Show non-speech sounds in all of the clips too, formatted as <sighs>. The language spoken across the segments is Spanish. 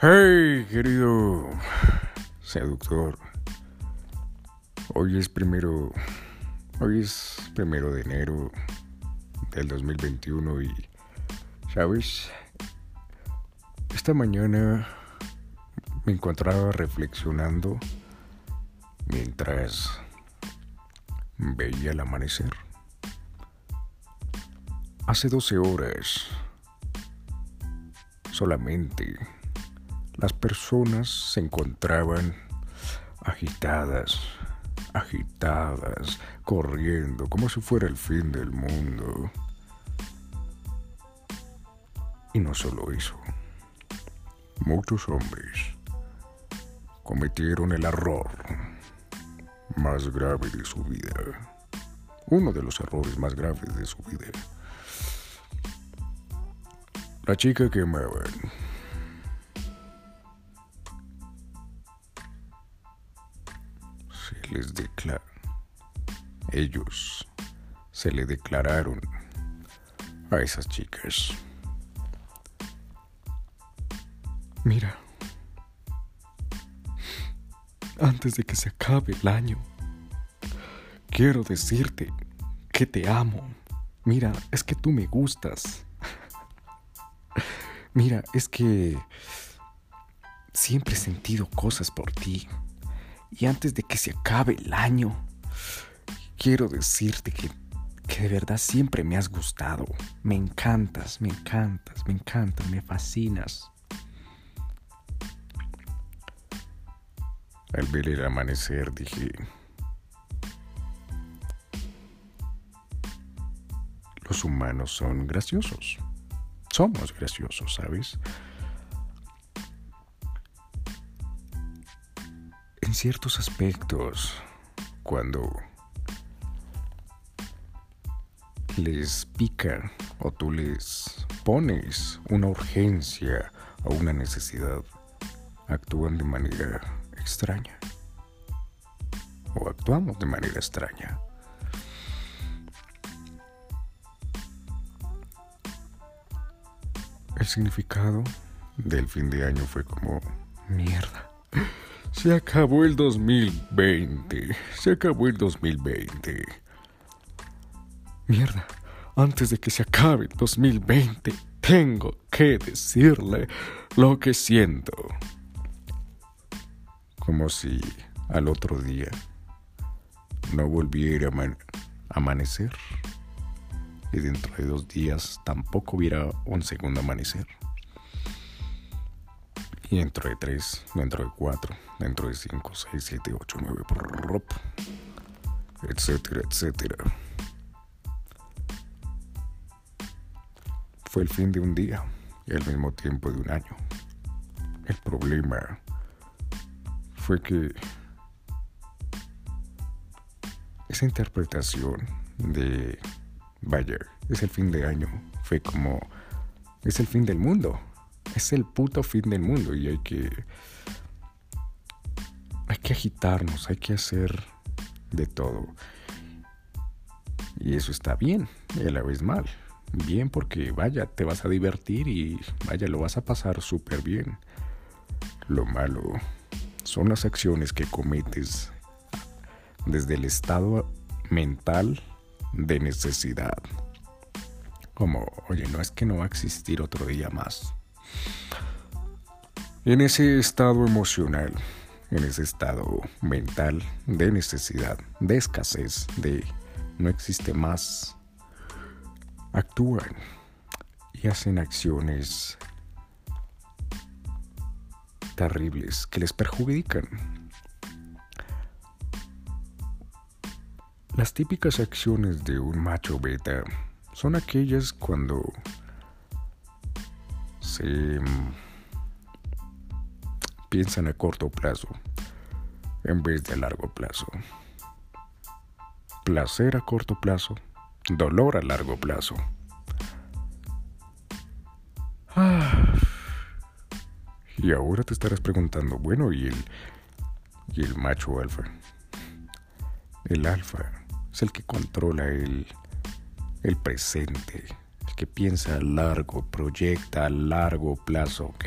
Hey, querido seductor. Hoy es primero. Hoy es primero de enero del 2021 y. ¿Sabes? Esta mañana me encontraba reflexionando mientras veía el amanecer. Hace 12 horas solamente las personas se encontraban agitadas, agitadas, corriendo como si fuera el fin del mundo. Y no solo eso, muchos hombres cometieron el error más grave de su vida. Uno de los errores más graves de su vida. La chica que amaban les declara, ellos se le declararon a esas chicas. Mira, antes de que se acabe el año, quiero decirte que te amo. Mira, es que tú me gustas. Mira, es que siempre he sentido cosas por ti. Y antes de que se acabe el año, quiero decirte que, que de verdad siempre me has gustado. Me encantas, me encantas, me encantas, me fascinas. Al ver el amanecer dije, los humanos son graciosos. Somos graciosos, ¿sabes? Ciertos aspectos, cuando les pica o tú les pones una urgencia o una necesidad, actúan de manera extraña. O actuamos de manera extraña. El significado del fin de año fue como mierda. Se acabó el 2020. Se acabó el 2020. Mierda, antes de que se acabe el 2020, tengo que decirle lo que siento. Como si al otro día no volviera a amanecer y dentro de dos días tampoco hubiera un segundo amanecer. Y dentro de 3, dentro de 4, dentro de 5, 6, 7, 8, 9, etcétera, etcétera. Fue el fin de un día y al mismo tiempo de un año. El problema fue que esa interpretación de, vaya, es el fin de año, fue como, es el fin del mundo es el puto fin del mundo y hay que hay que agitarnos, hay que hacer de todo. Y eso está bien y a la vez mal. Bien porque vaya, te vas a divertir y vaya, lo vas a pasar súper bien. Lo malo son las acciones que cometes desde el estado mental de necesidad. Como, oye, no es que no va a existir otro día más. En ese estado emocional, en ese estado mental de necesidad, de escasez, de no existe más, actúan y hacen acciones terribles que les perjudican. Las típicas acciones de un macho beta son aquellas cuando se piensan a corto plazo en vez de a largo plazo. Placer a corto plazo, dolor a largo plazo. <sighs> Y ahora te estarás preguntando, bueno, ¿y el, y el macho alfa? El alfa es el que controla el, el presente, que piensa a largo, proyecta a largo plazo, ok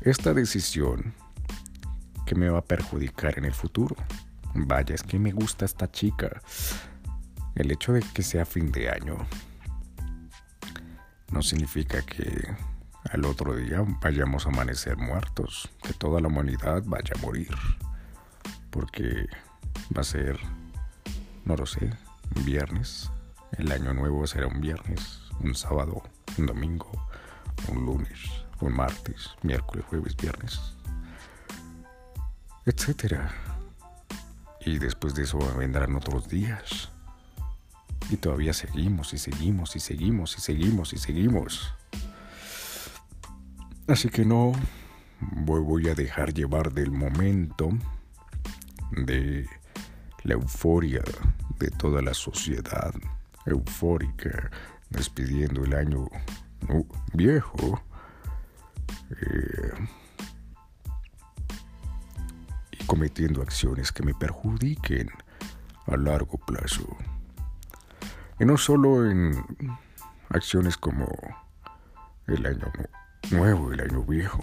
esta decisión que me va a perjudicar en el futuro. Vaya, es que me gusta esta chica. El hecho de que sea fin de año no significa que al otro día vayamos a amanecer muertos, que toda la humanidad vaya a morir. Porque va a ser, no lo sé, un viernes. El año nuevo será un viernes, un sábado, un domingo, un lunes, un martes, miércoles, jueves, viernes, etcétera. Y después de eso vendrán otros días. Y todavía seguimos y seguimos y seguimos y seguimos y seguimos. Así que no voy a dejar llevar del momento, de la euforia de toda la sociedad eufórica, despidiendo el año viejo. Eh, y cometiendo acciones que me perjudiquen a largo plazo. Y no solo en acciones como el año nuevo, el año viejo,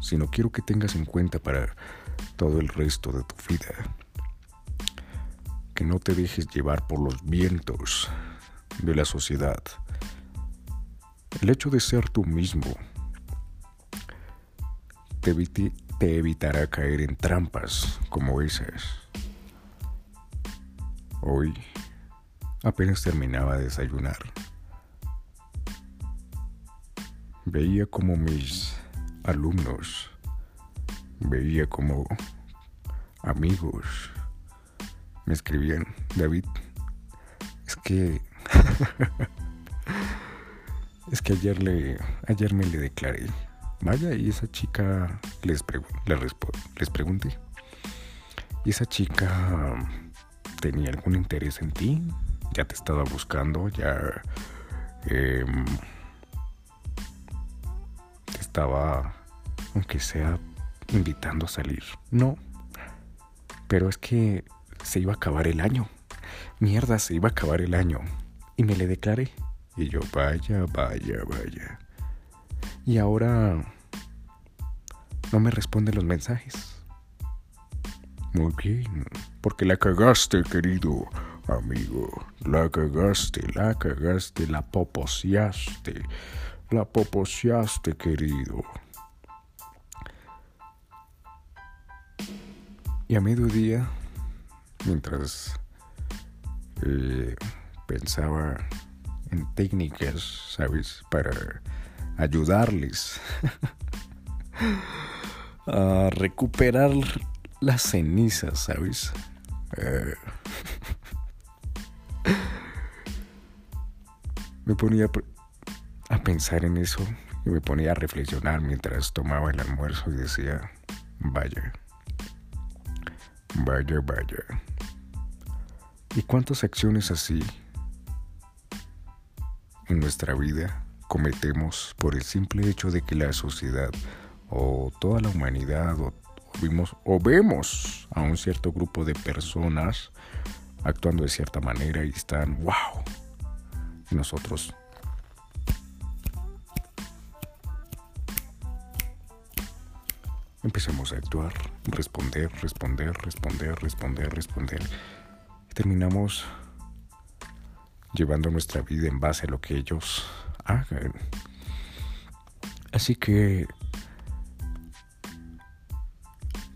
sino quiero que tengas en cuenta para todo el resto de tu vida. Que no te dejes llevar por los vientos de la sociedad. El hecho de ser tú mismo te, evitará caer en trampas como esas. Hoy apenas terminaba de desayunar. Veía como mis alumnos, veía como amigos me escribían, David, es que <laughs> es que ayer le ayer me le declaré. Vaya, y esa chica les les, pregunté. ¿Y esa chica tenía algún interés en ti? ¿Ya te estaba buscando? ¿Ya em, te estaba, aunque sea, invitando a salir? No. Pero es que se iba a acabar el año. Mierda, se iba a acabar el año. Y me le declaré. Y yo, vaya, vaya, vaya. Y ahora no me responde los mensajes. Muy bien, porque la cagaste, querido amigo. La cagaste, la cagaste, la poposeaste. La poposeaste, querido. Y a mediodía, mientras eh, pensaba en técnicas, ¿sabes? Para ayudarles <laughs> a recuperar las cenizas, ¿sabes? Eh, <laughs> me ponía a pensar en eso y me ponía a reflexionar mientras tomaba el almuerzo y decía, vaya, vaya, vaya. ¿Y cuántas acciones así en nuestra vida cometemos por el simple hecho de que la sociedad o toda la humanidad o, vimos, o vemos a un cierto grupo de personas actuando de cierta manera y están, wow, y nosotros empezamos a actuar, responder, responder, responder, responder, responder. Y terminamos llevando nuestra vida en base a lo que ellos hagan. Así que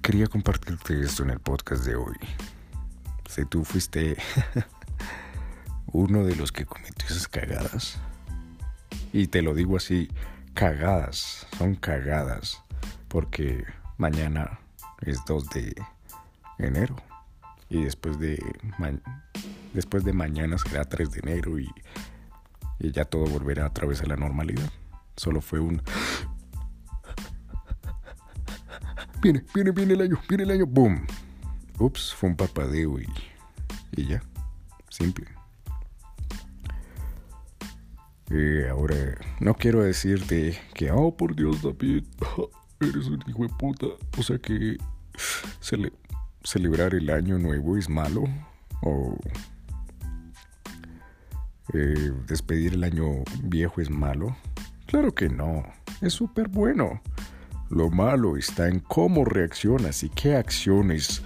quería compartirte esto en el podcast de hoy. Si tú fuiste <laughs> uno de los que cometió esas cagadas, y te lo digo así, cagadas, son cagadas, porque mañana es 2 de enero y después de después de mañana será 3 de enero y, y ya todo volverá a través de la normalidad. Solo fue un Viene, viene, viene el año, viene el año, boom. Ups, fue un papadeo y, y ya. Simple. Eh, ahora, no quiero decirte que, oh por Dios, David, <laughs> eres un hijo de puta. O sea que celebrar el año nuevo es malo. O eh, despedir el año viejo es malo. Claro que no. Es súper bueno. Lo malo está en cómo reaccionas y qué acciones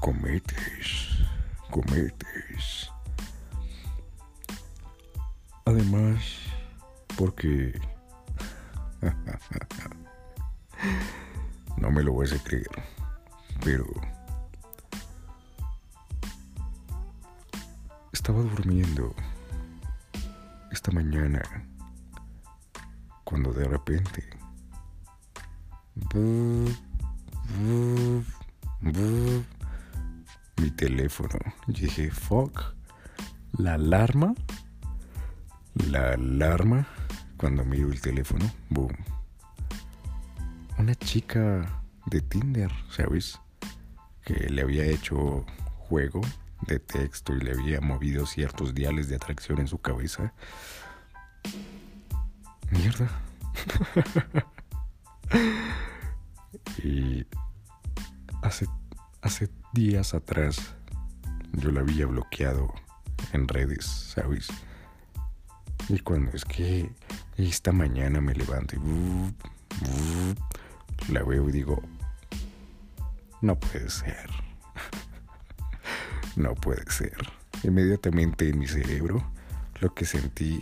cometes. Cometes. Además, porque... <laughs> no me lo vas a creer, pero... Estaba durmiendo esta mañana cuando de repente mi teléfono. dije, fuck, la alarma, la alarma, cuando miro el teléfono, boom. Una chica de Tinder, ¿sabes? Que le había hecho juego de texto y le había movido ciertos diales de atracción en su cabeza. Mierda. <laughs> y hace, hace días atrás yo la había bloqueado en redes, ¿sabes? Y cuando es que esta mañana me levanto y la veo y digo, no puede ser. No puede ser. Inmediatamente en mi cerebro lo que sentí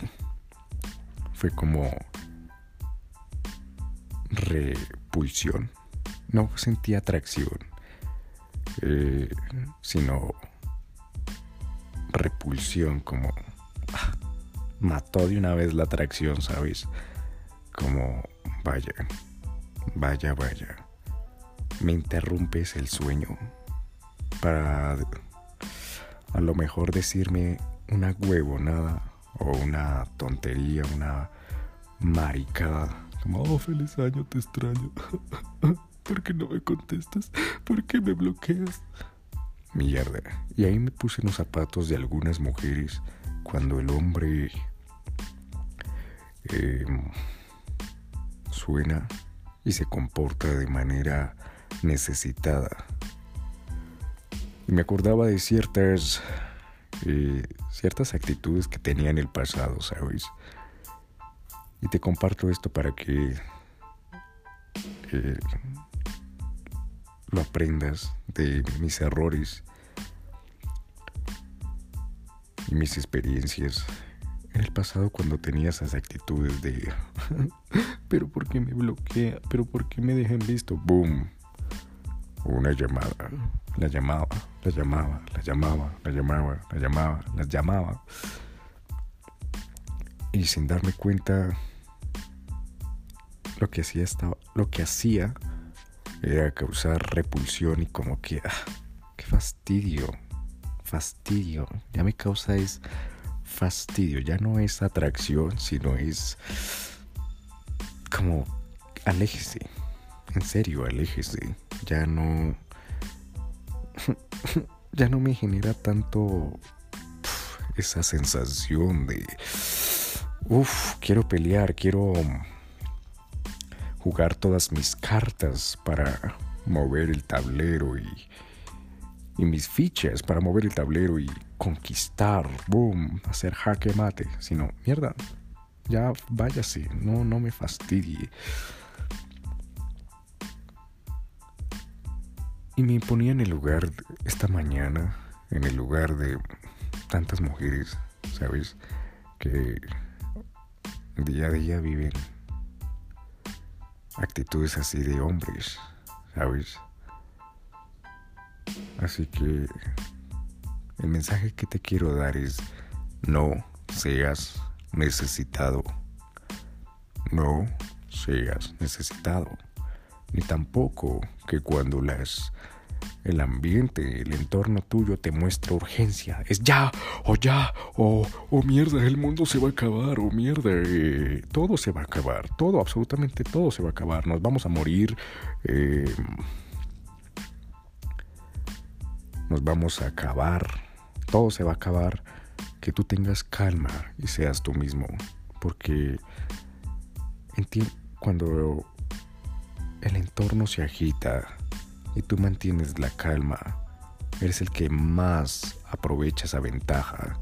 fue como repulsión. No sentí atracción, eh, sino repulsión, como ah, mató de una vez la atracción, ¿sabes? Como, vaya, vaya, vaya, me interrumpes el sueño para a lo mejor decirme una huevonada o una tontería, una maricada como, oh, feliz año, te extraño. <laughs> ¿Por qué no me contestas? ¿Por qué me bloqueas? Mierda. Y ahí me puse los zapatos de algunas mujeres cuando el hombre em, suena y se comporta de manera necesitada. Y me acordaba de ciertas, eh, ciertas actitudes que tenía en el pasado, ¿sabes? Y te comparto esto para que eh, lo aprendas de mis errores y mis experiencias en el pasado cuando tenía esas actitudes de <laughs> pero por qué me bloquea, pero por qué me dejan listo, boom. Una llamada, la llamaba, la llamaba, la llamaba, la llamaba, la llamaba, la llamaba. Y sin darme cuenta lo que hacía estaba, lo que hacía era causar repulsión y como que ah, qué fastidio fastidio. Ya me causa es fastidio. Ya no es atracción sino es como aléjese. En serio aléjese ya no <laughs> ya no me genera tanto esa sensación de uff quiero pelear quiero jugar todas mis cartas para mover el tablero y, y mis fichas para mover el tablero y conquistar, boom, hacer jaque mate, sino mierda, ya váyase, no, no me fastidie. Y me ponía en el lugar esta mañana, en el lugar de tantas mujeres, ¿sabes? Que día a día viven actitudes así de hombres, ¿sabes? Así que el mensaje que te quiero dar es no seas necesitado. No seas necesitado. Ni tampoco que cuando las el ambiente, el entorno tuyo te muestra urgencia. Es ya, o ya, o, o mierda, el mundo se va a acabar, o mierda, eh, todo se va a acabar, todo, absolutamente todo se va a acabar, nos vamos a morir, eh, nos vamos a acabar, todo se va a acabar, que tú tengas calma y seas tú mismo, porque en ti, cuando el entorno se agita, y tú mantienes la calma, eres el que más aprovecha esa ventaja.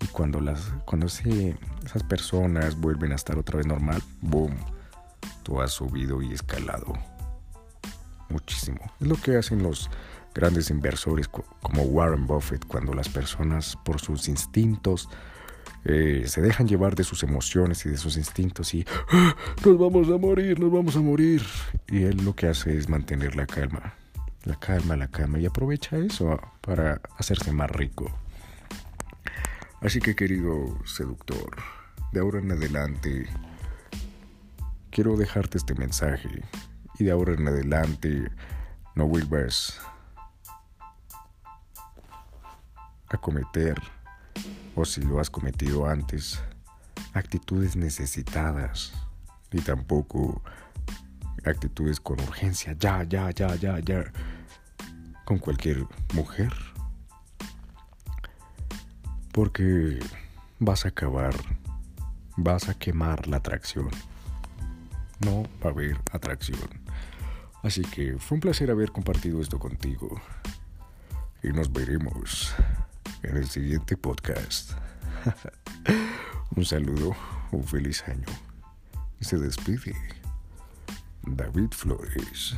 Y cuando, las, cuando esas personas vuelven a estar otra vez normal, boom, tú has subido y escalado muchísimo. Es lo que hacen los grandes inversores como Warren Buffett cuando las personas por sus instintos eh, se dejan llevar de sus emociones y de sus instintos y ¡Ah! nos vamos a morir, nos vamos a morir. Y él lo que hace es mantener la calma, la calma, la calma y aprovecha eso para hacerse más rico. Así que querido seductor, de ahora en adelante quiero dejarte este mensaje y de ahora en adelante no vuelvas a cometer, o si lo has cometido antes, actitudes necesitadas y tampoco actitudes con urgencia, ya, ya, ya, ya, ya, con cualquier mujer. Porque vas a acabar, vas a quemar la atracción. No va a haber atracción. Así que fue un placer haber compartido esto contigo. Y nos veremos en el siguiente podcast. <laughs> un saludo, un feliz año. Y se despide David Flores.